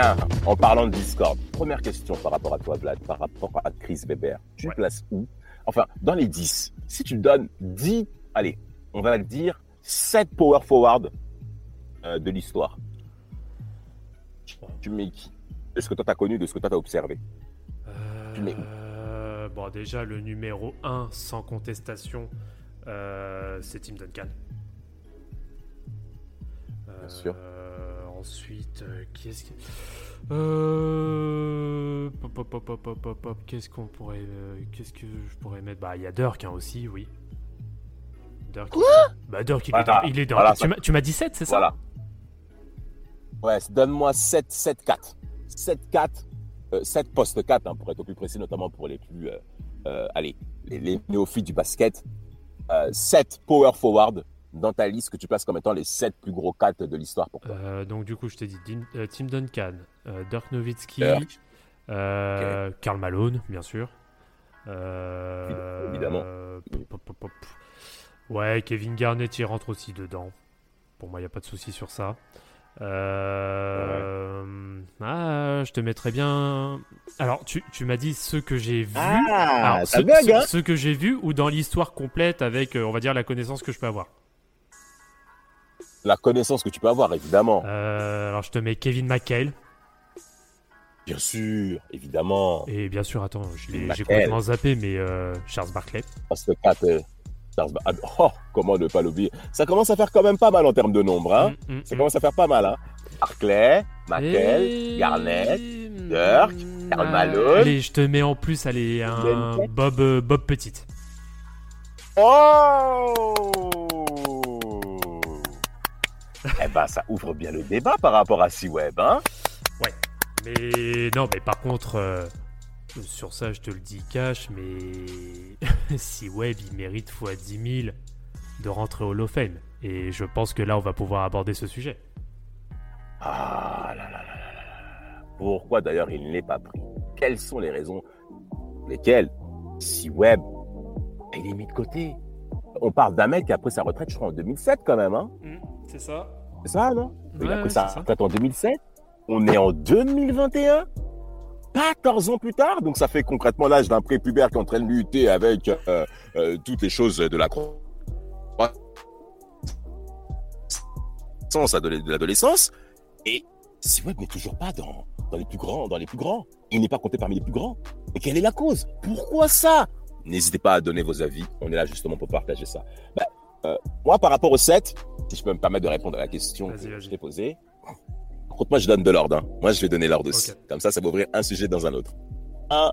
Tiens, en parlant de Discord, première question par rapport à toi, Vlad, par rapport à Chris Weber. Tu places où? Enfin, dans les 10. Si tu donnes 10, allez, on va dire 7 power forward euh, de l'histoire. Tu mets qui? De ce que toi t'as connu, de ce que toi t'as observé. Tu mets où? Euh, bon, déjà, le numéro 1, sans contestation, euh, c'est Tim Duncan. Bien sûr. Euh, ensuite, euh, qui est-ce que. Euh. Pop, pop, pop, pop, pop, pop, pop, Qu'est-ce qu'on pourrait. euh, Qu'est-ce que je pourrais mettre? Bah, il y a Dirk hein, aussi, oui. Dirk. Quoi? Bah, Dirk, il est Voilà. dans. Il est dans Voilà, tu m'as- tu m'as dit 7, c'est ça? Voilà. Ouais, donne-moi 7, 7, 4. 7, 4. 7 post 4, hein, pour être au plus précis, notamment pour les plus. euh, euh, allez, les, les néophytes du basket. 7 power forward dans ta liste que tu places comme étant les 7 plus gros 4 de l'histoire pour toi. Euh, donc du coup, je t'ai dit euh, Tim Duncan, euh, Dirk Nowitzki, Dirk. euh, Karl Malone, bien sûr. Évidemment. pop, pop, pop, pop. Ouais, Kevin Garnett, il rentre aussi dedans. Pour moi, il n'y a pas de souci sur ça. Euh, ah, je te mettrais bien. Alors, tu, tu m'as dit ceux que j'ai vus. Ah, Alors, hein ceux que j'ai vus ou dans l'histoire complète avec, on va dire, la connaissance que je peux avoir. La connaissance que tu peux avoir, évidemment. Euh, alors, je te mets Kevin McHale. Bien sûr, évidemment. Et bien sûr, attends, j'ai complètement zappé, mais euh, Charles Barkley. Post 4. euh, ah, oh, comment ne pas l'oublier Ça commence à faire quand même pas mal en termes de nombre. Hein Mm, mm, Ça mm. commence à faire pas mal. Hein Barclay, McHale, Et- Garnett. Dirk, Karl Malone. Allez, je te mets en plus, allez, un. Bob, Bob Petit. Oh Eh ben, ça ouvre bien le débat par rapport à C-Web, hein Mais non, mais par contre, euh, sur ça, je te le dis cash, mais si Webb, il mérite fois 10 000 de rentrer au Hall of Fame. Et je pense que là, on va pouvoir aborder ce sujet. Ah là là là là là là. Pourquoi d'ailleurs il ne l'est pas pris? Quelles sont les raisons pour lesquelles C-Web, il est mis de côté? On parle d'un mec qui a pris sa retraite, je crois, en 2007 quand même, hein c'est ça C'est ça, non Il a Ouais, pris sa retraite en 2007. On est en 2021 14 ans plus tard, donc ça fait concrètement l'âge d'un prépubère qui est en train de lutter avec euh, euh, toutes les choses de la croissance de l'adolescence. Et si Webb n'est toujours pas dans, dans les plus grands, dans les plus grands, il n'est pas compté parmi les plus grands. Et quelle est la cause? Pourquoi ça? N'hésitez pas à donner vos avis. On est là justement pour partager ça. Bah, euh, moi, par rapport au 7, si je peux me permettre de répondre à la question Vas-y, que je t'ai posée. Par contre, moi, je donne de l'ordre. hein. Moi, je vais donner l'ordre aussi. Comme ça, ça va ouvrir un sujet dans un autre. Un,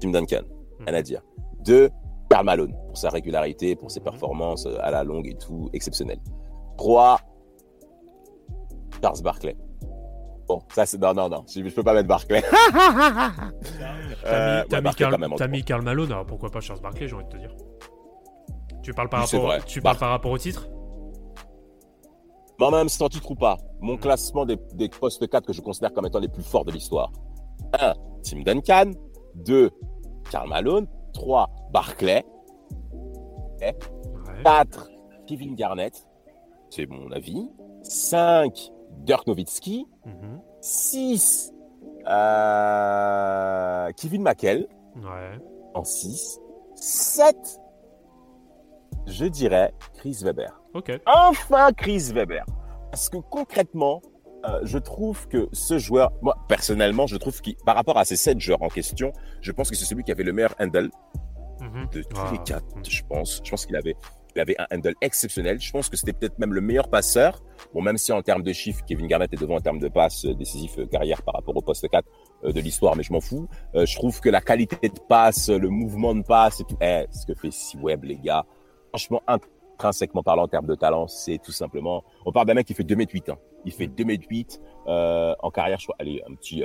Tim Duncan. Hmm. Rien à dire. Deux, Karl Malone. Pour sa régularité, pour ses Mhm. performances euh, à la longue et tout, exceptionnelles. Trois, Charles Barkley. Bon, ça c'est. Non, non, non. Je, je peux pas mettre Barkley. T'as Euh, mis, t'as ouais, mis Karl, Malone, alors pourquoi pas Charles Barkley, j'ai envie de te dire. Tu parles par, rapport, tu Bar- parles par rapport au titre? Bon, même sans titre ou pas, mon Mhm. classement des, des postes 4 que je considère comme étant les plus forts de l'histoire. 1. Tim Duncan. 2. Karl Malone. 3. Barkley. Ouais. 4. Kevin Garnett. C'est mon avis. 5. Dirk Nowitzki. Mhm. 6. euh, Kevin McHale. Ouais. En 6. 7. Je dirais Chris Weber. Ok. enfin Chris Weber. Parce que concrètement, euh, je trouve que ce joueur, moi personnellement, je trouve qu'il, par rapport à ces sept joueurs en question, je pense que c'est celui qui avait le meilleur handle Mhm. de tous les quatre. Je pense, je pense qu'il avait, il avait un handle exceptionnel. Je pense que c'était peut-être même le meilleur passeur. Bon, même si en termes de chiffres, Kevin Garnett est devant en termes de passes euh, décisifs euh, carrière par rapport au poste 4 euh, de l'histoire, mais je m'en fous. Euh, je trouve que la qualité de passe, le mouvement de passe et tout, eh, ce que fait C-Web, les gars, franchement, intrinsèquement parlant en termes de talent, c'est tout simplement, on parle d'un mec qui fait 2 m 8 hein. Il fait 2 m 8 euh, en carrière, je crois, allez, un petit,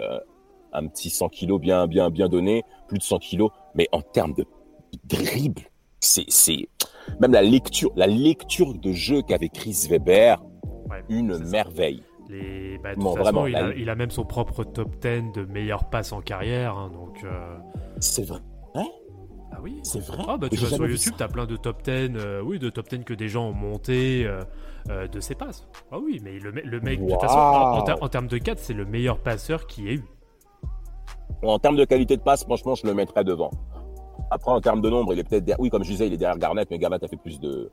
un petit 100 kilos bien, bien, bien donné, plus de 100 kilos. Mais en termes de dribble, c'est, c'est même la lecture, la lecture de jeu qu'avait Chris Weber, une merveille. Les... Bah, de toute façon, il, a, il, a, même son propre top 10 de meilleures passes en carrière. Hein, donc, euh... C'est vrai. Ah oui C'est vrai. Ah bah tu vas sur YouTube, t'as plein de top 10, euh, oui, de top 10 que des gens ont monté euh, euh, de ses passes. Ah oui, mais le, le mec, de toute façon, en, en, termes de 4, c'est le meilleur passeur qui ait eu. En termes de qualité de passe, franchement, je le mettrais devant. Après, en termes de nombre, il est peut-être derrière. Oui, comme je disais, il est derrière Garnett, mais Garnett a fait plus de.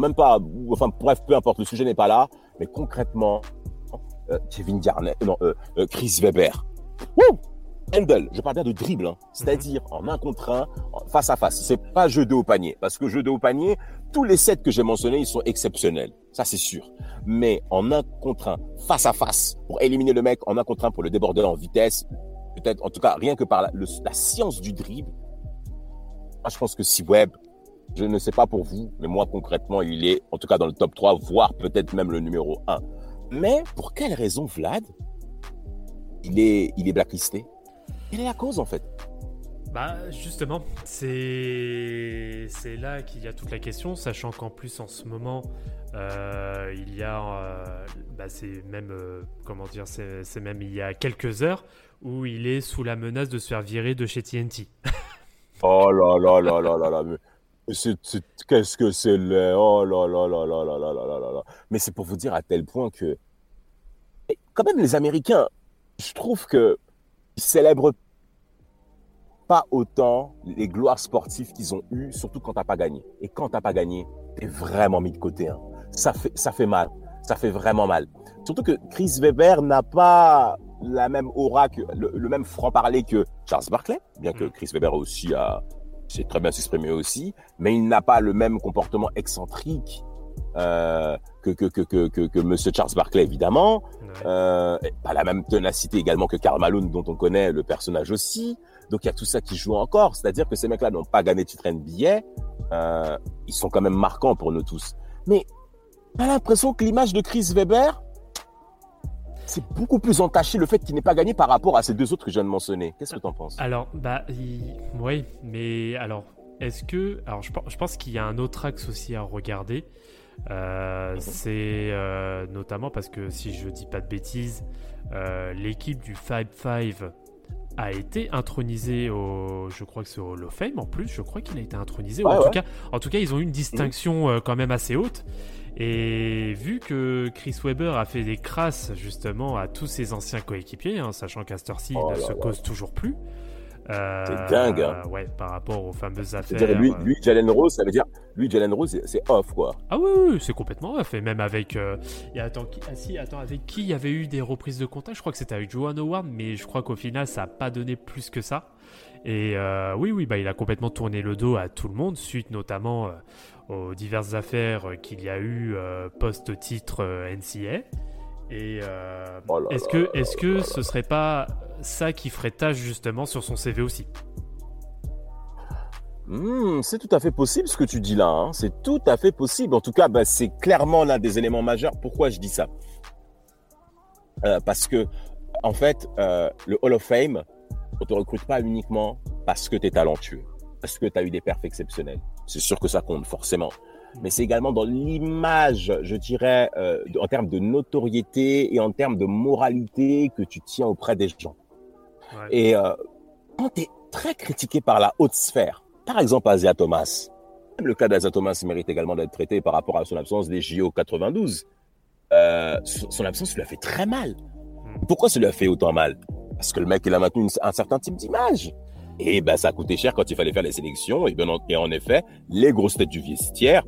Même pas. Enfin, bref, peu importe, le sujet n'est pas là. Mais concrètement, euh, Kevin Garnett, non, euh, euh, Chris Weber. Wouh Handle, je parle bien de dribble, hein. c'est-à-dire en un contre un, face à face. C'est pas jeu de haut panier, parce que jeu de haut panier, tous les sets que j'ai mentionnés, ils sont exceptionnels, ça c'est sûr. Mais en un contre un, face à face, pour éliminer le mec, en un contre un pour le déborder en vitesse, peut-être, en tout cas, rien que par la, la science du dribble, moi, je pense que si Webb, je ne sais pas pour vous, mais moi, concrètement, il est, en tout cas, dans le top 3, voire peut-être même le numéro 1. Mais pour quelle raison, Vlad, il est, il est blacklisté? Quelle est la cause, en fait bah justement, c'est c'est là qu'il y a toute la question, sachant qu'en plus en ce moment euh, il y a, euh, bah, c'est même euh, comment dire, c'est même il y a quelques heures où il est sous la menace de se faire virer de chez TNT. oh là là là là là là, mais qu'est-ce que c'est laid, oh là là là là là là là là là. Mais c'est pour vous dire à tel point que, quand même les Américains, je trouve que ils célèbrent pas autant les gloires sportives qu'ils ont eues, surtout quand t'as pas gagné. Et quand t'as pas gagné, t'es vraiment mis de côté. Hein. Ça fait ça fait mal, ça fait vraiment mal. Surtout que Chris Weber n'a pas la même aura, que, le, même franc-parler que Charles Barkley, bien que mm. Chris Weber aussi a, s'est très bien s'exprimer aussi, mais il n'a pas le même comportement excentrique euh, que, que, que, que, que, que Monsieur Charles Barkley, évidemment. Euh, pas la même ténacité également que Karl Malone, dont on connaît le personnage aussi. Donc il y a tout ça qui joue encore. C'est-à-dire que ces mecs-là n'ont pas gagné titre NBA. Euh, ils sont quand même marquants pour nous tous. Mais pas l'impression que l'image de Chris Weber, c'est beaucoup plus entaché le fait qu'il n'ait pas gagné par rapport à ces deux autres que je viens de mentionner. Qu'est-ce que tu en penses? Alors, bah, oui, mais alors, est-ce que. Alors, je, pense qu'il y a un autre axe aussi à regarder. Euh. C'est euh, notamment parce que si je dis pas de bêtises, euh, l'équipe du 5-5 a été intronisée au, je crois que c'est au Hall of Fame en plus, je crois qu'il a été intronisé. en, tout cas, en tout cas, ils ont eu une distinction quand même assez haute. Et vu que Chris Webber a fait des crasses justement à tous ses anciens coéquipiers, hein, sachant qu'Astorcy oh ne se cause toujours plus. C'est dingue. Hein. ouais, par rapport aux fameuses affaires. lui, lui, Jalen Rose, ça veut dire, lui, Jalen Rose, c'est off, quoi. Ah oui, oui c'est complètement off. Et même avec. Euh, et attends, qui, ah, si, attends, avec qui il y avait eu des reprises de contact? Je crois que c'était avec Joan Howard, mais je crois qu'au final, ça n'a pas donné plus que ça. Et euh, oui, oui, bah, il a complètement tourné le dos à tout le monde, suite notamment euh, aux diverses affaires qu'il y a eu euh, post-titre NCA. Et oh est-ce que, est-ce que ce serait pas ça qui ferait tâche justement sur son CV aussi? Hmm, c'est tout à fait possible ce que tu dis là. Hein. C'est tout à fait possible. En tout cas, bah, c'est clairement l'un des éléments majeurs. Pourquoi je dis ça? Parce que, en fait, le Hall of Fame, on te recrute pas uniquement parce que tu es talentueux, parce que tu as eu des perfs exceptionnels. C'est sûr que ça compte forcément. Mais c'est également dans l'image, je dirais, euh, en termes de notoriété et en termes de moralité que tu tiens auprès des gens. Et euh, quand tu es très critiqué par la haute sphère, par exemple Asia Thomas, le cas d'Asia Thomas mérite également d'être traité par rapport à son absence des JO 92. Euh, son absence lui a fait très mal. Pourquoi ça lui a fait autant mal? Parce que le mec, il a maintenu un certain type d'image. Et ben, ça a coûté cher quand il fallait faire les sélections. Et, ben, et en effet, les grosses têtes du vestiaire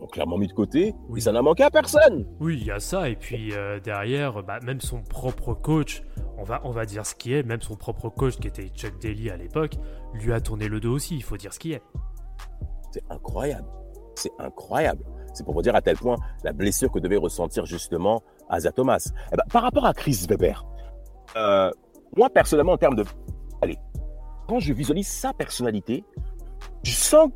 ont clairement mis de côté. Oui. Et ça n'a manqué à personne. Oui, il y a ça. Et puis euh, derrière, bah, même son propre coach, on va, on va dire ce qui est, même son propre coach qui était Chuck Daly à l'époque, lui a tourné le dos aussi. Il faut dire ce qui est. C'est incroyable. C'est incroyable. C'est pour vous dire à tel point la blessure que devait ressentir justement Asa Thomas. Eh ben, par rapport à Chris Weber, euh, moi personnellement en termes de... Allez, quand je visualise sa personnalité, je sens,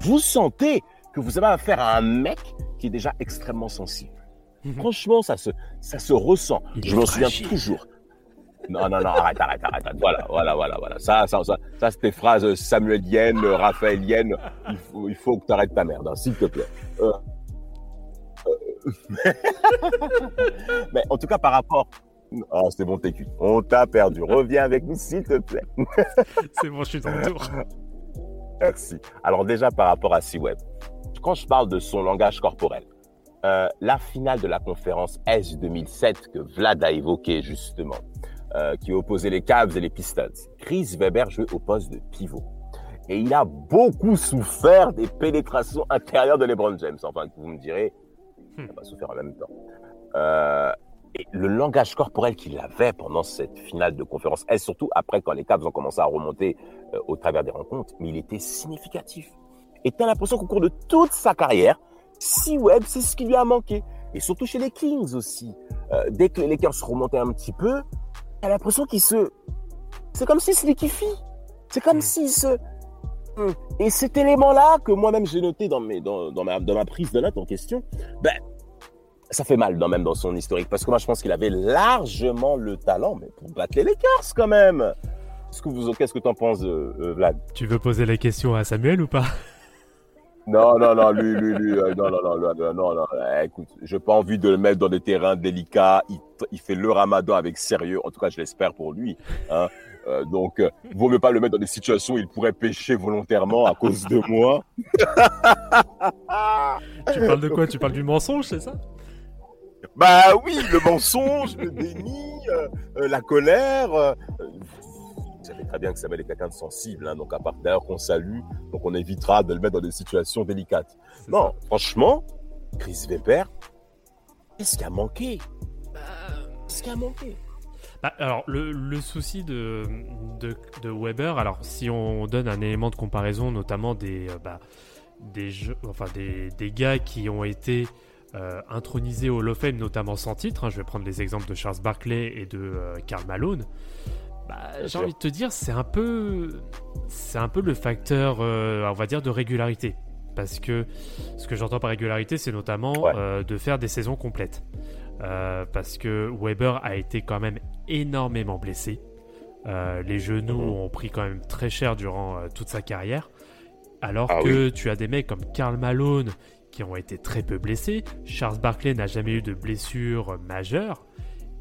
vous sentez que vous avez affaire à un mec qui est déjà extrêmement sensible. Mhm. Franchement, ça se, ça se ressent. je me souviens toujours. Non, non, non, arrête, arrête, arrête. Voilà, voilà, voilà, voilà. Ça, ça, ça, ça c'était phrase samuelienne, raphaélienne. Il faut, il faut que tu arrêtes ta merde, hein, s'il te plaît. Euh, euh, mais en tout cas, par rapport. Oh, c'est bon, t'es. On t'a perdu. Reviens avec nous, s'il te plaît. c'est bon, je suis dans le tour. Merci. Alors, déjà, par rapport à C-Web, quand je parle de son langage corporel, euh, la finale de la conférence S 2007 que Vlad a évoqué justement, euh, qui opposait les Cavs et les Pistons, Chris Weber jouait au poste de pivot. Et il a beaucoup souffert des pénétrations intérieures de LeBron James. Enfin, vous me direz, il n'a pas souffert en même temps. Euh, et le langage corporel qu'il avait pendant cette finale de conférence S, surtout après quand les Cavs ont commencé à remonter au travers des rencontres, mais il était significatif. Et tu as l'impression qu'au cours de toute sa carrière, si Webb, c'est ce qui lui a manqué. Et surtout chez les Kings aussi. Euh, dès que les Lakers se remontaient un petit peu, t'as l'impression qu'il se. C'est comme si se liquifie. C'est comme mm. s'il se. Mm. Et cet élément-là, que moi-même j'ai noté dans, mes, dans, dans, ma, dans ma prise de notes en question, ben, ça fait mal dans, même dans son historique. Parce que moi, je pense qu'il avait largement le talent mais pour battre les Lakers quand même. Qu'est-ce que vous, qu'est-ce que t'en penses, euh, euh, Vlad? Tu veux poser la question à Samuel ou pas? Non, non, non, lui, lui, lui, euh, non, non, non, non, non, non, eh, écoute, j'ai pas envie de le mettre dans des terrains délicats. Il, il fait le ramadan avec sérieux. En tout cas, je l'espère pour lui. Hein. Euh, donc, euh, vaut mieux pas le mettre dans des situations où il pourrait pécher volontairement à cause de moi. tu parles de quoi? Tu parles du mensonge, c'est ça? Bah oui, le mensonge, le déni, euh, la colère savez très bien que Samuel est quelqu'un de sensible, hein, donc à part d'ailleurs qu'on salue, donc on évitera de le mettre dans des situations délicates. Non, franchement, Chris Weber, qu'est-ce qui a manqué Qu'est-ce qui a manqué bah, alors, le, souci de, de, Weber, alors si on donne un élément de comparaison, notamment des, euh, bah, des, jeux, enfin, des, des, gars qui ont été euh, intronisés au Hall of Fame, notamment sans titre, hein, je vais prendre les exemples de Charles Barkley et de euh, Karl Malone, bah, j'ai envie de te dire, c'est un peu, c'est un peu le facteur, euh, on va dire, de régularité. Parce que ce que j'entends par régularité, c'est notamment euh, de faire des saisons complètes. Euh, parce que Weber a été quand même énormément blessé. les genoux mhm. ont pris quand même très cher durant toute sa carrière. Alors ah que tu as des mecs comme Karl Malone qui ont été très peu blessés. Charles Barkley n'a jamais eu de blessure majeure.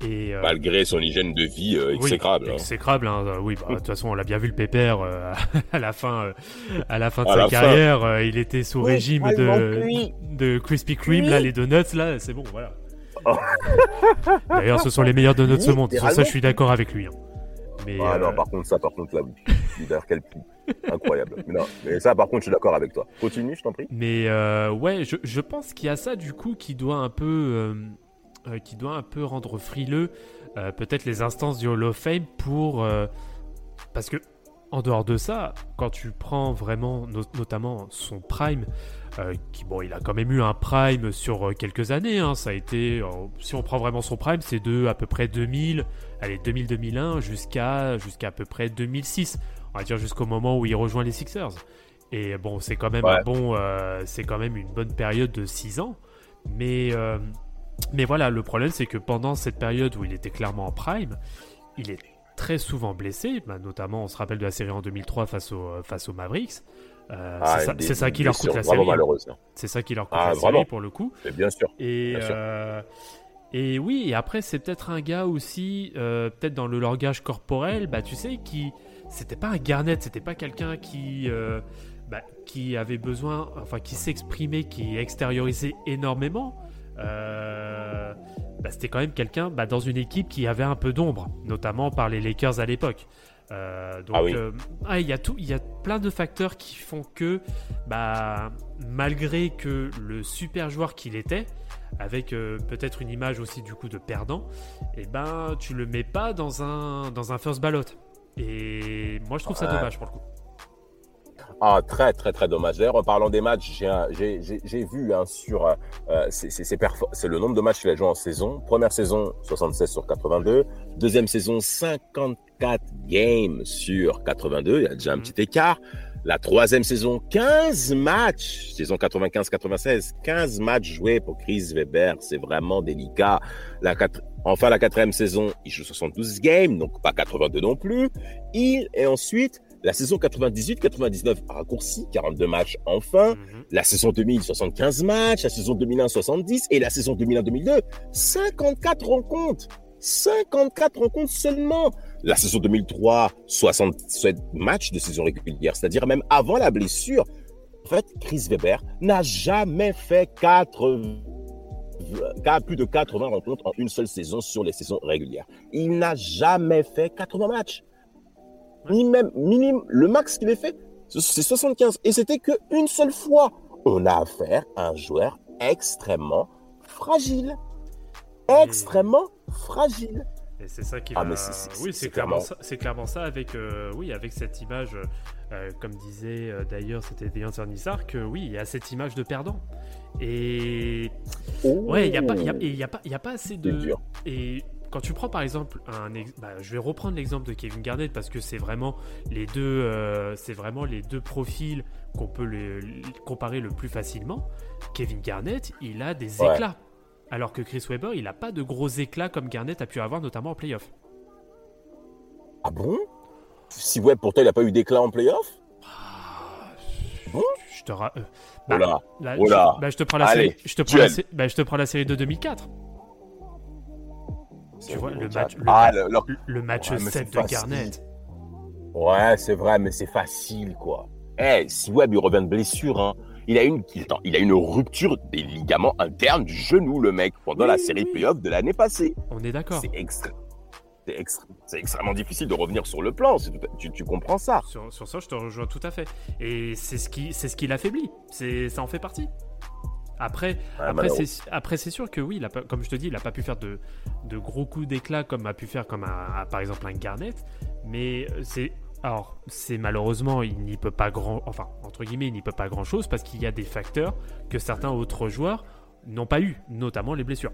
Euh, Malgré son hygiène de vie euh, exécrable. Oui, hein. exécrable, hein. Euh, oui. Bah, de toute façon, on l'a bien vu le pépère à la fin, à la fin de sa carrière. il était sous régime de, de Krispy Kreme, là, les donuts, là, c'est bon, voilà. Oh. D'ailleurs, ce sont les meilleurs donuts ce monde. Sur ça, je suis d'accord avec lui. Hein. Mais, ah non, par contre, ça, par contre, là, oui. quel Incroyable. Mais, non, mais ça, par contre, je suis d'accord avec toi. Continue, je t'en prie. Mais ouais, je, je pense qu'il y a ça, du coup, qui doit un peu euh, qui doit un peu rendre frileux euh, peut-être les instances du Hall of Fame pour... Euh, parce que en dehors de ça, quand tu prends vraiment notamment son prime, qui bon, il a quand même eu un prime sur quelques années. Hein, ça a été, si on prend vraiment son prime, c'est de à peu près 2000, allez 2000-2001 jusqu'à jusqu'à à peu près 2006. On va dire jusqu'au moment où il rejoint les Sixers. Et bon, c'est quand même un bon, c'est quand même une bonne période de 6 ans. Mais mais voilà, le problème c'est que pendant cette période où il était clairement en prime, il est très souvent blessé, bah, notamment on se rappelle de la série en 2003 face, au, euh, face aux Mavericks. Euh, ah, c'est ça, qui leur coûte la série. Hein. C'est ça qui leur coûte ah, la série pour le coup. Et bien sûr. Et, euh, et oui, et après c'est peut-être un gars aussi, peut-être dans le langage corporel, bah tu sais, qui c'était pas un Garnett, c'était pas quelqu'un qui bah, qui avait besoin, enfin qui s'exprimait, qui extériorisait énormément. Euh, bah, c'était quand même quelqu'un bah, dans une équipe qui avait un peu d'ombre, notamment par les Lakers à l'époque. Euh, donc, ah euh, ah, il y a tout, il y a plein de facteurs qui font que, bah, malgré que le super joueur qu'il était, avec peut-être une image aussi du coup de perdant, et eh ben, tu le mets pas dans un dans un first ballot. Et moi, je trouve ça dommage pour le coup. Ah, très, très, très dommage. D'ailleurs, en parlant des matchs, j'ai vu hein, sur. Euh, c'est le nombre de matchs qu'il a joué en saison. Première saison, 76 sur 82. Deuxième saison, 54 games sur 82. Il y a déjà un mhm. petit écart. La troisième saison, 15 matchs. Saison 95-96, 15 matchs joués pour Chris Weber. C'est vraiment délicat. La Enfin, la quatrième saison, il joue 72 games, donc pas 82 non plus. Il, et ensuite, la saison 98-99 raccourci, 42 matchs enfin. Mhm. La saison 2000, 75 matchs. La saison 2001, 70. Et la saison 2001-2002, 54 rencontres. 54 rencontres seulement. La saison 2003, 67 matchs de saison régulière, c'est-à-dire même avant la blessure. En fait, Chris Weber n'a jamais fait 4, plus de 80 rencontres en une seule saison sur les saisons régulières. Il n'a jamais fait 80 matchs. Ni même minimum, le max qu'il ait fait, c'est 75. Et c'était qu'une seule fois. On a affaire à un joueur extrêmement fragile. Extrêmement fragile. Et c'est ça qui ah, va... oui, c'est clairement, ça, c'est clairement ça avec, euh, oui, avec cette image, euh, comme disait euh, d'ailleurs, c'était Dejan Nissar, que oui, il y a cette image de perdant. Et ouais, il n'y a, a, a pas assez de... Et quand tu prends par exemple un, bah, je vais reprendre l'exemple de Kevin Garnett parce que c'est vraiment les deux, c'est vraiment les deux profils qu'on peut comparer le plus facilement. Kevin Garnett, il a des éclats. Alors que Chris Webber, il n'a pas de gros éclats comme Garnett a pu avoir, notamment en playoff. Ah bon? Si Webb, pourtant, il n'a pas eu d'éclat en playoff? Ah, bon Je te ra... Euh, bah, bah, je te prends la série. Je te prends la, bah, je te prends la série de 2004. Tu vois, le match, le, ah, le, match 7 de Garnett. Ouais, c'est vrai, mais c'est facile, quoi. Eh, si Webb, il revient de blessure, hein, il a une, il a une rupture des ligaments internes du genou, le mec, pendant la série playoff de l'année passée. On est d'accord. C'est c'est extrêmement difficile de revenir sur le plan. Tu, comprends ça sur, ça, je te rejoins tout à fait. Et c'est ce qui, c'est ce qui l'affaiblit. C'est, ça en fait partie. Après, après, c'est, après, c'est sûr que oui, il a comme je te dis, il n'a pas pu faire de, de gros coups d'éclat comme a pu faire comme par exemple un Garnett. Mais c'est alors, c'est malheureusement, il n'y peut pas grand, enfin, entre guillemets, il n'y peut pas grand chose parce qu'il y a des facteurs que certains autres joueurs n'ont pas eu, notamment les blessures.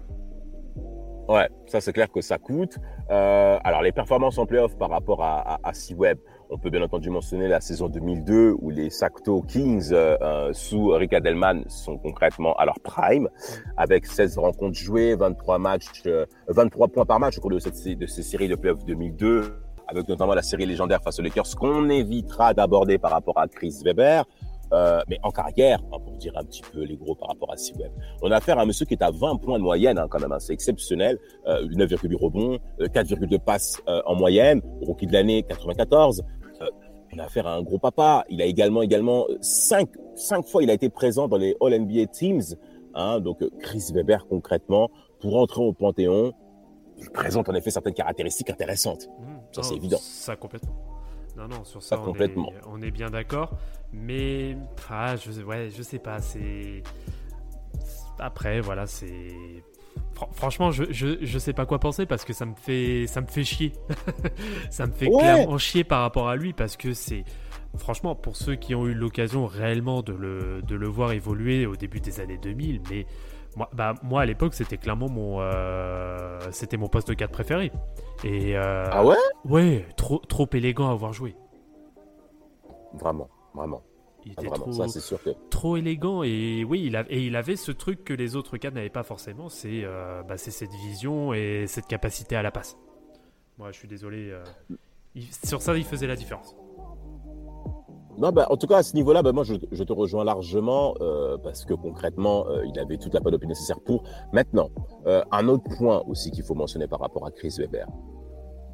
Ouais, ça c'est clair que ça coûte. Euh, alors, les performances en playoff par rapport à, à, C-Web, on peut bien entendu mentionner la saison 2002 où les Sacto Kings euh, euh, sous Rick Adelman sont concrètement à leur prime avec 16 rencontres jouées, 23 matchs, 23 points par match au cours de, cette, de ces séries de playoffs 2002 avec notamment la série légendaire face aux Lakers, qu'on évitera d'aborder par rapport à Chris Weber. Euh, mais en carrière, hein, pour dire un petit peu les gros par rapport à C-Web. On a affaire à un monsieur qui est à 20 points de moyenne hein, quand même, hein, c'est exceptionnel, euh, 9,8 rebonds, 4,2 euh, passes euh, en moyenne, rookie de l'année 94. Euh, on a affaire à un gros papa. Il a également également cinq cinq fois il a été présent dans les All NBA Teams. Hein, donc Chris Weber concrètement pour entrer au Panthéon, il présente en effet certaines caractéristiques intéressantes. Mmh. Ça, c'est évident. Ça, complètement. Non, non, sur ça, complètement. On, est, bien d'accord. Mais, ah, je, ouais, je sais pas. C'est. Après, voilà, c'est. Franchement, je, je, je, sais pas quoi penser parce que ça me fait, ça me fait chier. ça me fait clairement chier par rapport à lui parce que c'est. Franchement, pour ceux qui ont eu l'occasion réellement de le, de le voir évoluer au début des années 2000, mais moi, bah, moi à l'époque, c'était clairement mon, euh, c'était mon poste de 4 préféré. Et euh, ah ouais? Ouais, trop, trop élégant à avoir joué. Vraiment, vraiment. Il ah, était trop, ça, sûr que... trop élégant et oui, il, a, et il avait ce truc que les autres cadres n'avaient pas forcément, c'est euh, bah, cette vision et cette capacité à la passe. Moi, je suis désolé. sur ça, il faisait la différence. Non, bah, en tout cas, à ce niveau-là, bah, moi, je, te rejoins largement euh, parce que concrètement, euh, il avait toute la panoplie nécessaire pour. Maintenant, euh, un autre point aussi qu'il faut mentionner par rapport à Chris Weber,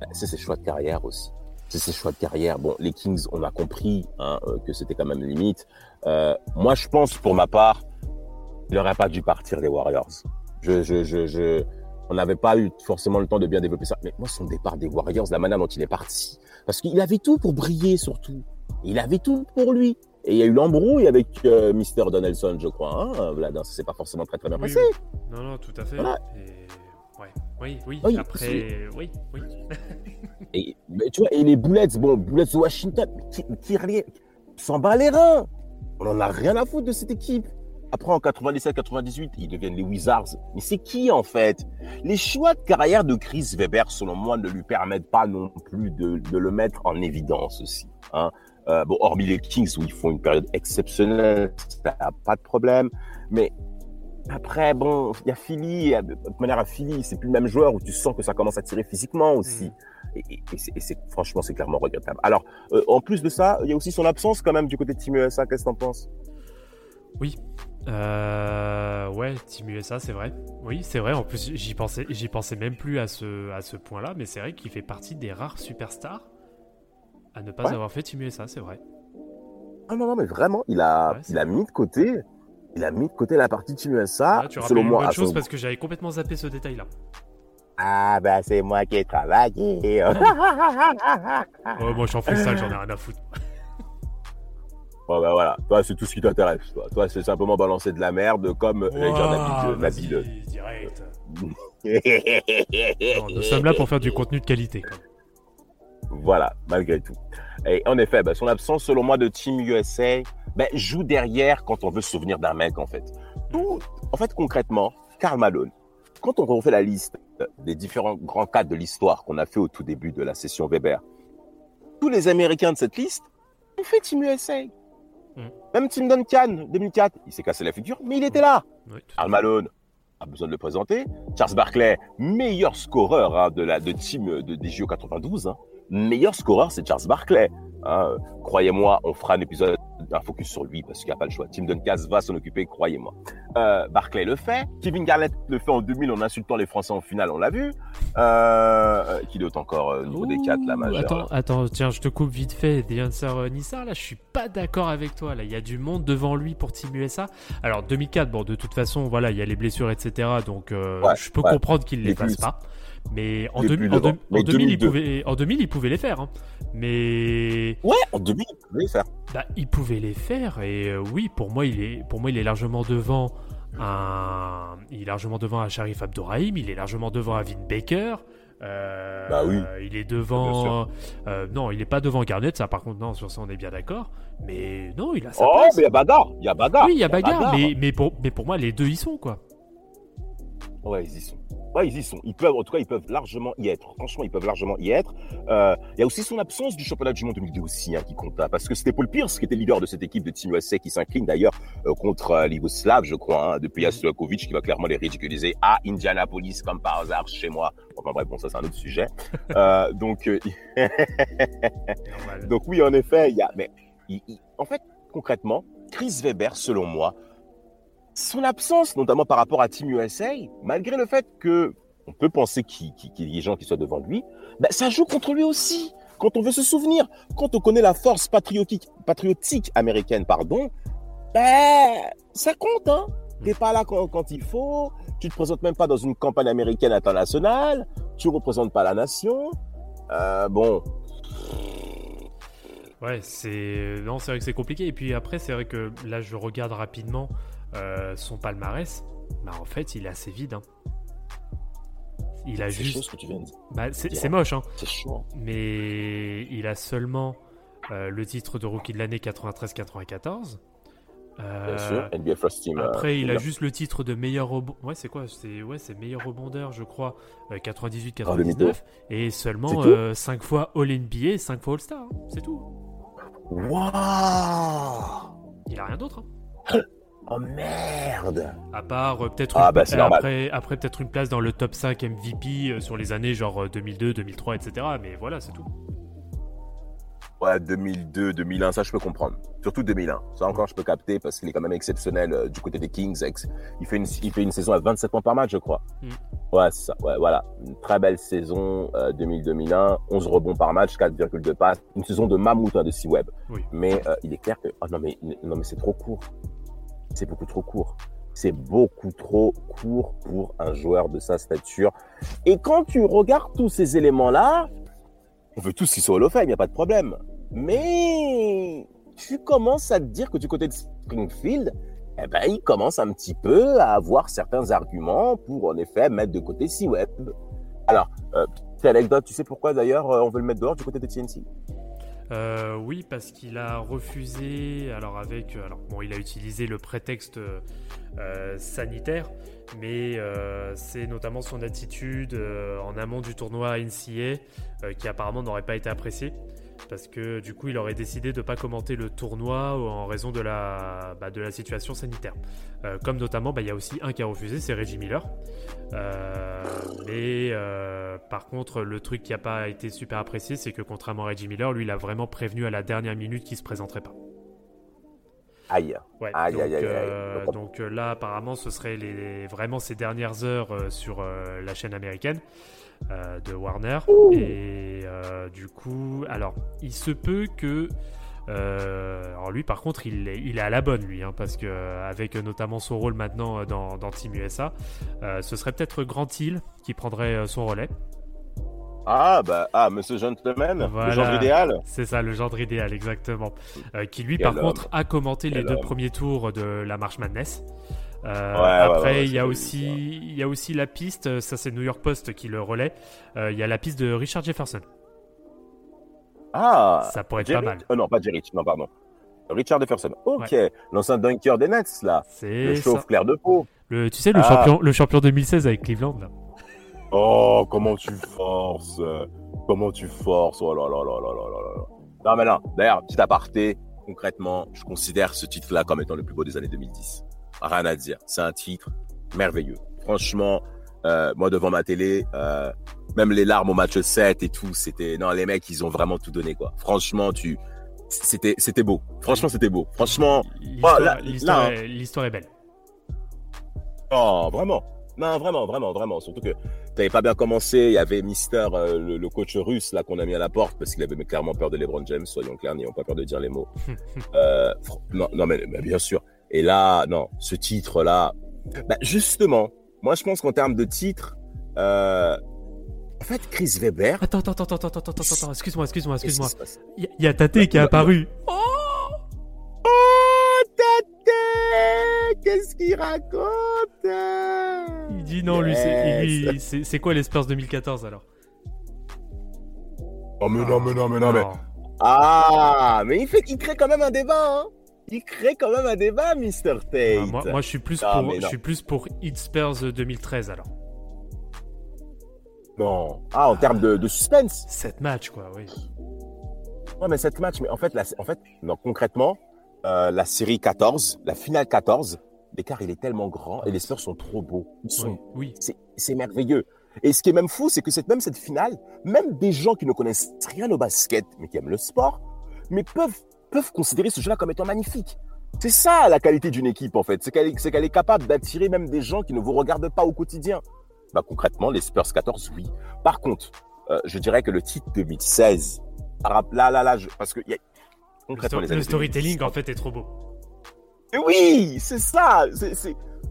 bah, c'est ses choix de carrière aussi. C'est ses choix de carrière. Bon, les Kings, on a compris hein, que c'était quand même limite. moi, je pense, pour ma part, il n'aurait pas dû partir des Warriors. Je, je, je, je... On n'avait pas eu forcément le temps de bien développer ça. Mais moi, son départ des Warriors, la manière dont il est parti, parce qu'il avait tout pour briller surtout. Il avait tout pour lui. Et il y a eu l'embrouille avec euh, Mister Donaldson, je crois. Hein Vlad, ça s'est pas forcément très très bien passé. Non, non, tout à fait. Ouais. Oui, oui, Après, oui, oui. et tu vois, et les Bullets, bon, Bullets de Washington, qui, qui, s'en bat les reins. On en a rien à foutre de cette équipe. Après, en 97-98, ils deviennent les Wizards. Mais c'est qui, en fait? Les choix de carrière de Chris Weber, selon moi, ne lui permettent pas non plus de, de le mettre en évidence aussi. Hein. Euh, bon, hormis les Kings, où ils font une période exceptionnelle, ça n'a pas de problème. Mais après, bon, il y a Philly, de toute manière, à Philly, c'est plus le même joueur où tu sens que ça commence à tirer physiquement aussi. Mm. Et, et, c'est, franchement, c'est clairement regrettable. Alors, euh, en plus de ça, il y a aussi son absence quand même du côté de Team USA. Qu'est-ce que t'en penses? Oui. Euh, ouais, Team USA, c'est vrai. Oui, c'est vrai. En plus, j'y pensais, j'y pensais même plus à ce, à ce point-là, mais c'est vrai qu'il fait partie des rares superstars à ne pas avoir fait Team USA, c'est vrai. Ah non, non, mais vraiment, il a, il a mis de côté il a mis de côté la partie Team USA. tu selon moi, une bonne chose parce que j'avais complètement zappé ce détail-là. Ah bah c'est moi qui ai travaillé. oh, moi je suis en freestyle, j'en ai rien à foutre. Bon bah voilà, toi c'est tout ce qui t'intéresse. Toi, toi c'est simplement balancer de la merde comme les gens d'habitude. direct. nous sommes là pour faire du contenu de qualité. Voilà, malgré tout. Et en effet, bah, son absence, selon moi, de Team USA, ben, joue derrière quand on veut se souvenir d'un mec, en fait. Tout, en fait, concrètement, Karl Malone, quand on refait la liste des différents grands cadres de l'histoire qu'on a fait au tout début de la session Weber, tous les Américains de cette liste ont fait Team USA. Mm. Même Tim Duncan, 2004, il s'est cassé la figure, mais il était là. Karl Malone, a besoin de le présenter. Charles Barkley, meilleur scoreur hein, de la de team de, des JO 92. Hein. Meilleur scoreur, c'est Charles Barkley. Hein. Croyez-moi, on fera un épisode un focus sur lui parce qu'il n'y a pas le choix. Tim Duncan va s'en occuper, croyez-moi. Euh, Barclay le fait. Kevin Garnett le fait en 2000 en insultant les Français en finale, on l'a vu. Euh, qui dote encore euh, niveau des 4, la majeure. Attends, attends, tiens, je te coupe vite fait. Des euh, Nissar, là, je suis pas d'accord avec toi. Là, il y a du monde devant lui pour Team USA. Alors, 2004, bon, de toute façon, voilà, il y a les blessures, etc. Donc, euh, je peux comprendre qu'il les fasse pas. Mais en, 2000, il pouvait, en 2000, il pouvait les faire. Hein. Mais. Ouais, en 2000, il pouvait les faire. Bah, il pouvait les faire. Et euh, oui, pour moi, il est, pour moi, il est largement devant un. Il est largement devant un Sharif Abdourahim. Il est largement devant un Vin Baker. Euh, bah oui. Il est devant. Euh, non, il n'est pas devant Garnett, ça par contre, non, sur ça on est bien d'accord. Mais non, il a sa Oh, mais il y a bagarre. Il y a bagarre. Oui, il y a bagarre, Mais, mais, pour, mais pour moi, les deux y sont, quoi. Ouais, ils y sont. Ouais, ils y sont. Ils peuvent, en tout cas, ils peuvent largement y être. Franchement, ils peuvent largement y être. Euh, il y a aussi son absence du championnat du monde 2002 aussi hein, qui compte. Hein, parce que c'était Paul Pierce qui était leader de cette équipe de Team USA qui s'incline d'ailleurs euh, contre euh, je crois, hein, depuis Jaslakovic qui va clairement les ridiculiser à Indianapolis comme par hasard chez moi. Enfin bref, bon, ça c'est un autre sujet. euh, donc, donc oui, en effet, il y a. Mais en fait, concrètement, Chris Weber, selon moi, son absence, notamment par rapport à Team USA, malgré le fait que on peut penser qu'il y ait des gens qui soient devant lui, ben, ça joue contre lui aussi. Quand on veut se souvenir, quand on connaît la force patriotique, américaine, pardon, ben, ça compte, hein. T'es pas là quand, il faut, tu te présentes même pas dans une campagne américaine internationale, tu représentes pas la nation. Euh, bon. Ouais, c'est vrai que c'est compliqué. Et puis après, c'est vrai que là, je regarde rapidement. Euh, son palmarès, bah en fait, il est assez vide. Hein. Il a juste. Ce que tu viens de dire. Bah, c'est moche, hein. C'est chaud. Mais il a seulement euh, le titre de rookie de l'année 93-94. Euh, Bien sûr, NBA First Team. Après, il a juste le titre de meilleur rebondeur. Ouais, c'est quoi C'est ouais, c'est meilleur rebondeur, je crois, 98-99. et seulement 5 fois All NBA, 5 fois All Star. Hein. C'est tout. Waouh Il a rien d'autre. Hein. Oh merde À part euh, peut-être ah, bah, après, après peut-être une place dans le top 5 MVP euh, sur les années genre 2002, 2003, etc. Mais voilà, c'est tout. Ouais, 2002, 2001, ça je peux comprendre. Surtout 2001. Ça encore je peux capter parce qu'il est quand même exceptionnel euh, du côté des Kings. Il fait, une, il fait une saison à 27 points par match, je crois. Mm. Ouais, ça. Ouais, voilà. Une très belle saison 2000-2001. 11 rebonds par match, 4,2 passes. Une saison de mammouth hein, de C-Web. Mais il est clair que... Oh non, mais, non, mais c'est trop court c'est beaucoup trop court. C'est beaucoup trop court pour un joueur de sa stature. Et quand tu regardes tous ces éléments-là, on veut tous qu'ils soient Hall il n'y a pas de problème. Mais tu commences à te dire que du côté de Springfield, eh ben, il commence un petit peu à avoir certains arguments pour en effet mettre de côté C-Web. Alors, euh, petite anecdote, tu sais pourquoi d'ailleurs euh, on veut le mettre dehors du côté de TNC Euh, oui, parce qu'il a refusé. Alors avec, euh, alors bon, il a utilisé le prétexte euh, sanitaire, mais c'est notamment son attitude en amont du tournoi NCA qui apparemment n'aurait pas été appréciée parce que du coup il aurait décidé de ne pas commenter le tournoi en raison de la, bah, de la situation sanitaire. Euh, comme notamment, bah, il y a aussi un qui a refusé, c'est Reggie Miller. Euh, mais euh, par contre, le truc qui n'a pas été super apprécié, c'est que contrairement à Reggie Miller, lui, il a vraiment prévenu à la dernière minute qu'il ne se présenterait pas. Aïe. Ouais, aïe, donc, aïe, aïe, donc là, apparemment, ce serait les, vraiment ces dernières heures sur la chaîne américaine. Euh, de Warner. Et euh, du coup, alors, il se peut que. Euh, alors lui, par contre, il est, il est à la bonne, lui, hein, parce que avec notamment son rôle maintenant dans, dans Team USA, ce serait peut-être Grant Hill qui prendrait son relais. Ah, bah, ah, Monsieur Gentleman, le genre idéal. C'est ça, le genre idéal, exactement. qui lui, par contre, a commenté les deux premiers tours de la Marche Madness. Euh, après, il y a aussi, il y a aussi la piste. Ça, c'est New York Post qui le relaie. Euh, il y a la piste de Richard Jefferson. Ah, ça pourrait être pas mal. Oh non, pas Jerry, non, pardon. Richard Jefferson. Ok, l'ancien dunker des Nets, là. C'est le chauve clair de peau. Le, tu sais, le, ah. champion, le champion 2016 avec Cleveland, là. Oh, comment tu forces Comment tu forces Oh là là là là là là là. Non, mais là, d'ailleurs, petit aparté, concrètement, je considère ce titre-là comme étant le plus beau des années 2010 rien à dire. C'est un titre merveilleux. Franchement, euh, moi devant ma télé, euh, même les larmes au match 7 et tout, c'était non les mecs ils ont vraiment tout donné quoi. Franchement tu c'était c'était beau. Franchement c'était beau. Franchement l'histoire est, belle. Oh vraiment. Non vraiment vraiment vraiment surtout que t'avais pas bien commencé. Il y avait Mister euh, le, coach russe là qu'on a mis à la porte parce qu'il avait clairement peur de LeBron James. Soyons clairs, n'ayons pas peur de dire les mots. non non mais bien sûr. Et là, non, ce titre-là, bah justement, moi je pense qu'en termes de titre, euh, en fait, Chris Weber. Attends, attends, attends, attends, attends, attends, attends, excuse-moi, excuse-moi, excuse-moi. Il y, a Tate qui est apparu. Oh Oh Tate Qu'est-ce qu'il raconte? Il dit non, lui, c'est, c'est quoi les Spurs 2014 alors? Oh mais non, mais non, mais non, mais. Ah, mais il, fait, il crée quand même un débat, hein il crée quand même un débat, Mr. Tate. Ah, moi, je suis plus pour, je suis plus pour Hit Spurs 2013 alors. Non. Ah, en termes de, suspense. Cette match, quoi, oui. Ouais, mais cette match, mais en fait, en fait, non, concrètement, euh, la série 14, la finale 14, l'écart il est tellement grand et les Spurs sont trop beaux. Ils sont, oui. C'est merveilleux. Et ce qui est même fou, c'est que cette, même cette finale, même des gens qui ne connaissent rien au basket, mais qui aiment le sport, mais peuvent peuvent considérer ce jeu-là comme étant magnifique. C'est ça la qualité d'une équipe en fait, c'est qu'elle est, capable d'attirer même des gens qui ne vous regardent pas au quotidien. Bah, concrètement, les Spurs 14, oui. Par contre, euh, je dirais que le titre 2016, là, là, là, parce que y a, concrètement, le, storytelling en fait est trop beau. oui, c'est ça.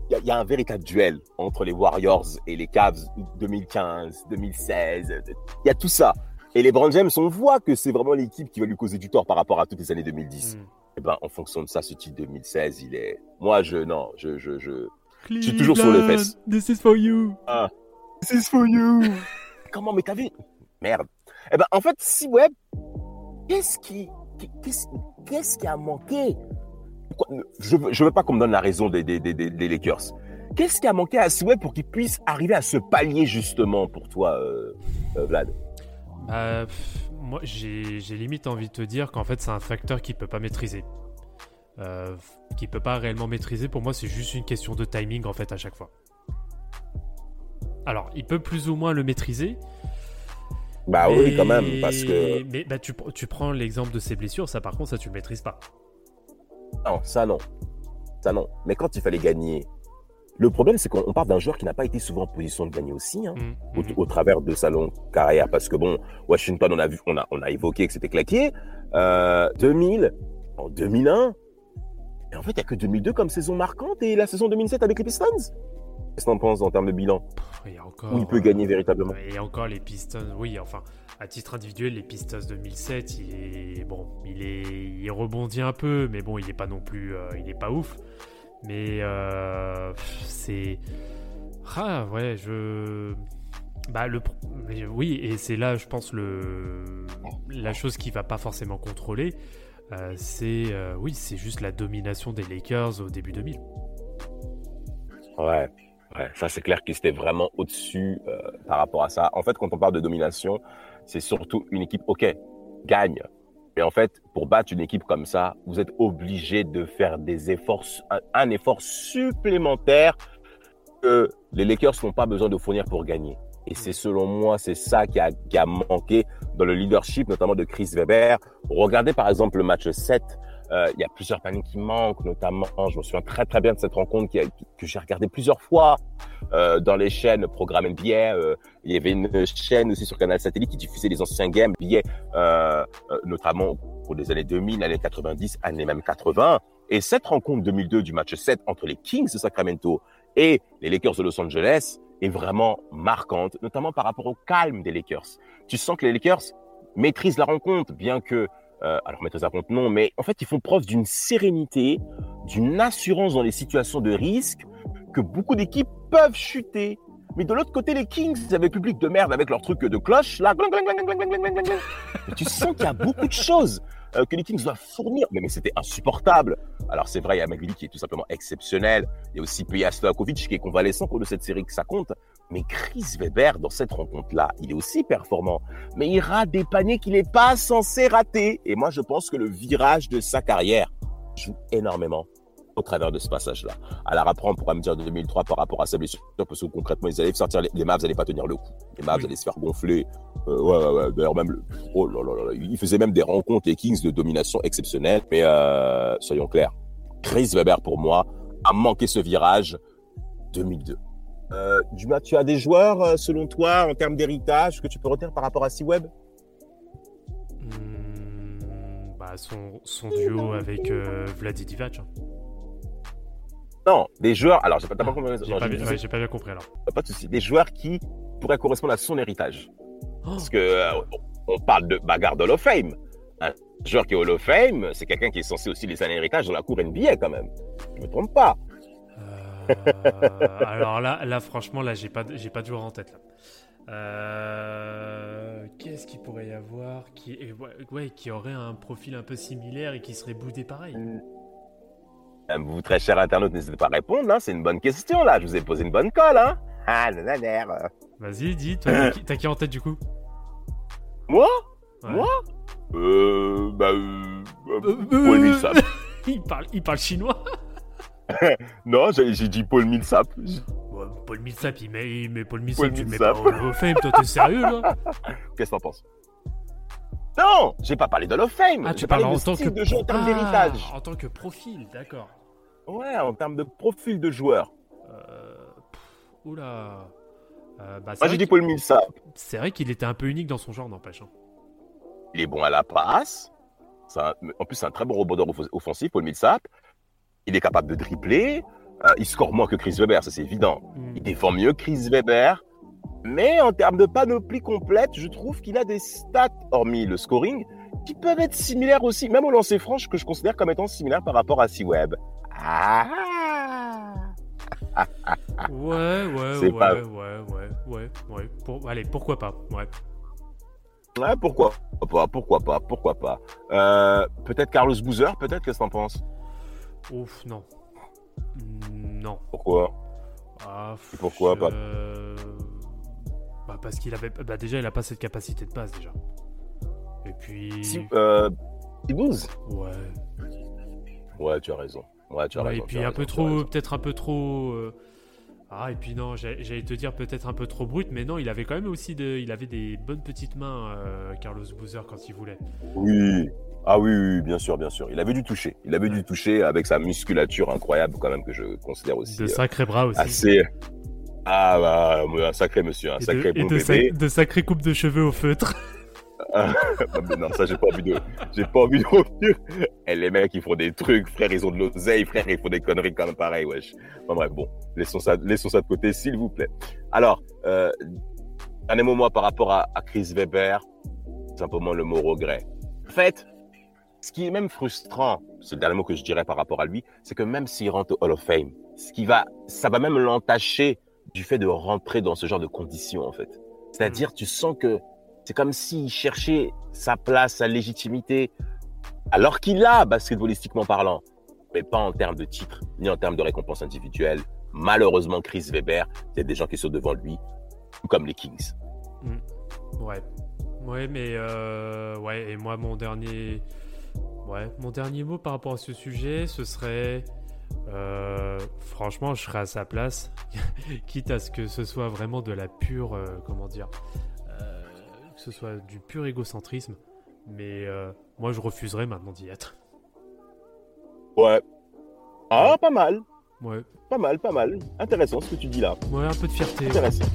Il y, a un véritable duel entre les Warriors et les Cavs 2015, 2016. Il y a tout ça. Et les Brand James, on voit que c'est vraiment l'équipe qui va lui causer du tort par rapport à toutes les années 2010. Et mm. eh ben, en fonction de ça, ce titre 2016, il est. Moi, je. Non, je. Je, je... je suis toujours sur les fesses. This is for you. Ah. This is for you. Comment, mais t'as vu? Merde. Eh ben, en fait, si Web, qu'est-ce qui. Qu'est-ce qui a manqué? Je ne veux pas qu'on me donne la raison des, des, des, des Lakers. Qu'est-ce qui a manqué à Web pour qu'il puisse arriver à ce palier justement pour toi, euh, euh, Vlad? Bah, moi, j'ai limite envie de te dire qu'en fait, c'est un facteur qu'il peut pas maîtriser. Euh, qu'il peut pas réellement maîtriser. Pour moi, c'est juste une question de timing en fait à chaque fois. Alors, il peut plus ou moins le maîtriser. Bah oui, quand même, parce que. Mais bah, tu, tu prends l'exemple de ses blessures, ça par contre, ça tu le maîtrises pas. Non, ça non. Ça non. Mais quand il fallait gagner le problème, c'est qu'on parle d'un joueur qui n'a pas été souvent en position de gagner aussi, hein, mm, mm. au, travers de sa longue carrière, parce que bon, Washington, on a vu, on a, on a évoqué que c'était claqué. Euh, 2000, en 2001, et en fait, il n'y a que 2002 comme saison marquante et la saison 2007 avec les Pistons. Qu'est-ce que en penses en termes de bilan? Il y a encore, Où il peut gagner véritablement Et encore les Pistons, oui, enfin, à titre individuel, les Pistons 2007, il est, bon, il, est, il rebondit un peu, mais bon, il n'est pas non plus, euh, il n'est pas ouf. Mais euh, c'est. Ah ouais, je. Bah, le, oui, et c'est là, je pense, le, la chose qui va pas forcément contrôler, euh, c'est euh, oui, c'est juste la domination des Lakers au début 2000. Ouais, ouais ça c'est clair qu'ils étaient vraiment au-dessus par rapport à ça. En fait, quand on parle de domination, c'est surtout une équipe, ok, gagne. Mais en fait, pour battre une équipe comme ça, vous êtes obligé de faire des efforts, un effort supplémentaire que les Lakers n'ont pas besoin de fournir pour gagner. Et c'est selon moi, c'est ça qui a, qui a, manqué dans le leadership, notamment de Chris Weber. Regardez par exemple le match 7. Euh, il y a plusieurs paniers qui manquent, notamment, je me souviens très très bien de cette rencontre que j'ai regardé plusieurs fois euh, dans les chaînes programme NBA. Euh, il y avait une chaîne aussi sur Canal Satellite qui diffusait les anciens games NBA, notamment pour les années 2000, années 90, années même 80. Et cette rencontre 2002 du match 7 entre les Kings de Sacramento et les Lakers de Los Angeles, est vraiment marquante, notamment par rapport au calme des Lakers. Tu sens que les Lakers maîtrisent la rencontre, bien que, euh, alors maîtrisent la rencontre non, mais en fait ils font preuve d'une sérénité, d'une assurance dans les situations de risque que beaucoup d'équipes peuvent chuter. Mais de l'autre côté, les Kings, avec public de merde, avec leur truc de cloche, là, tu sens qu'il y a beaucoup de choses euh, que les Kings doivent fournir. Mais, c'était insupportable. Alors c'est vrai, il y a McGilly qui est tout simplement exceptionnel. Il y a aussi Peja Stojakovic qui est convalescent pour de cette série que ça compte. Mais Chris Weber, dans cette rencontre-là, il est aussi performant. Mais il rate des paniers qu'il n'est pas censé rater. Et moi, je pense que le virage de sa carrière joue énormément au travers de ce passage-là. Alors après, on pourra me dire 2003 par rapport à sa blessure, parce que concrètement, ils allaient sortir les, les Mavs, n'allaient pas tenir le coup. Les Mavs allaient se faire gonfler. Euh, ouais, ouais, ouais. D'ailleurs, même, le, oh là là là, il faisait même des rencontres, les Kings, de domination exceptionnelle. Mais euh, soyons clairs, Chris Weber, pour moi, a manqué ce virage 2002. Euh, tu as des joueurs, euh, selon toi, en termes d'héritage, que tu peux retenir par rapport à C-Web? Mmh, bah, son, son, duo avec euh, Vladi Divac. Hein. Non, des joueurs. Alors, j'ai pas, pas, compris. J'ai pas, bien, ouais, pas bien compris alors. Pas de souci. Des joueurs qui pourraient correspondre à son héritage. Oh. Parce que euh, on parle de bagarre de Hall of Fame. Un joueur qui est Hall of Fame, c'est quelqu'un qui est censé aussi laisser un héritage dans la cour NBA quand même. Je me trompe pas. Euh, alors là, là, franchement, là, j'ai pas, j'ai pas de joueur en tête là. Euh, Qu'est-ce qu'il pourrait y avoir qui, ouais, qui aurait un profil un peu similaire et qui serait boudé pareil? Vous, très cher internaute, n'hésitez pas à répondre. Hein. C'est une bonne question, là. Je vous ai posé une bonne colle. Hein. Ah, nanana. Vas-y, dis. T'as qui, en tête, du coup? Moi? Ouais. Moi? Euh. Bah. Euh, euh, il, parle, il parle chinois Non, j'ai dit Paul Millsap. Ouais, Paul Millsap, il met, il met Paul Millsap, Paul tu Millsap. mets pas au Fame. Toi, t'es sérieux, là Qu'est-ce que t'en penses? Non, j'ai pas parlé de of Fame. Ah, tu parles en tant que de jeu en termes ah, d'héritage. En tant que profil, d'accord. Ouais, en termes de profil de joueur. Euh, oula. Euh, bah, Moi, j'ai dit Paul Millsap. C'est vrai qu'il était un peu unique dans son genre, n'empêche. Hein. Il est bon à la passe. Un... En plus, c'est un très bon rebondeur offensif, Paul Millsap. Il est capable de dribbler. Euh, il score moins que Chris Weber, ça c'est évident. Mm. Il défend mieux que Chris Weber. Mais en termes de panoplie complète, je trouve qu'il a des stats, hormis le scoring, qui peuvent être similaires aussi, même au lancer franche, que je considère comme étant similaire par rapport à C-Web. Ah ouais, ouais, ouais, pas... ouais, ouais, ouais, ouais, Pour... Allez, pourquoi pas, ouais. Ouais, pourquoi pas, pourquoi pas, pourquoi pas. Euh, peut-être Carlos Boozer, peut-être, qu'est-ce que t'en penses? Ouf, non. Non. Pourquoi ah, Pourquoi je... pas bah parce qu'il avait. Bah déjà, il a pas cette capacité de passe déjà. Et puis. Si, euh. Ouais. Ouais, tu as raison. Ouais, tu as ouais, raison. Et puis un peu trop, peut-être un peu trop. Euh... Ah, et puis non, j'allais te dire peut-être un peu trop brut, mais non, il avait quand même aussi de, il avait des bonnes petites mains, euh, Carlos Boozer, quand il voulait. Oui. Ah oui, oui, bien sûr, bien sûr. Il avait dû toucher. Il avait dû toucher avec sa musculature incroyable, quand même, que je considère aussi. De sacrés bras aussi. Assez, ah bah, un sacré monsieur, un sacré de, beau de bébé. de sacrées coupes de cheveux au feutre. Ah, non, ça j'ai pas envie de, j'ai pas envie de. Et les mecs ils font des trucs, frère, ils ont de l'oseille, frère, ils font des conneries comme pareil, wesh. Enfin bref, bon, laissons ça, laissons ça de côté, s'il vous plaît. Alors, euh, un mot moi par rapport à, à Chris Weber, simplement le mot regret. En fait, ce qui est même frustrant, c'est le dernier mot que je dirais par rapport à lui, c'est que même s'il rentre au Hall of Fame, ce qui va, ça va même l'entacher du fait de rentrer dans ce genre de conditions, en fait. C'est-à-dire, tu sens que c'est comme s'il cherchait sa place, sa légitimité, alors qu'il a, basketballistiquement parlant, mais pas en termes de titre, ni en termes de récompense individuelle. Malheureusement, Chris Weber, il y a des gens qui sont devant lui, comme les Kings. Mm. Ouais. Ouais, mais euh, ouais, et moi, mon dernier, ouais, mon dernier mot par rapport à ce sujet, ce serait, euh, franchement, je serais à sa place, quitte à ce que ce soit vraiment de la pure, euh, comment dire, que ce soit du pur égocentrisme, mais moi, je refuserais maintenant d'y être. Ouais. Ah, pas mal. Ouais. Pas mal, pas mal. Intéressant ce que tu dis là. Ouais, un peu de fierté. Intéressant.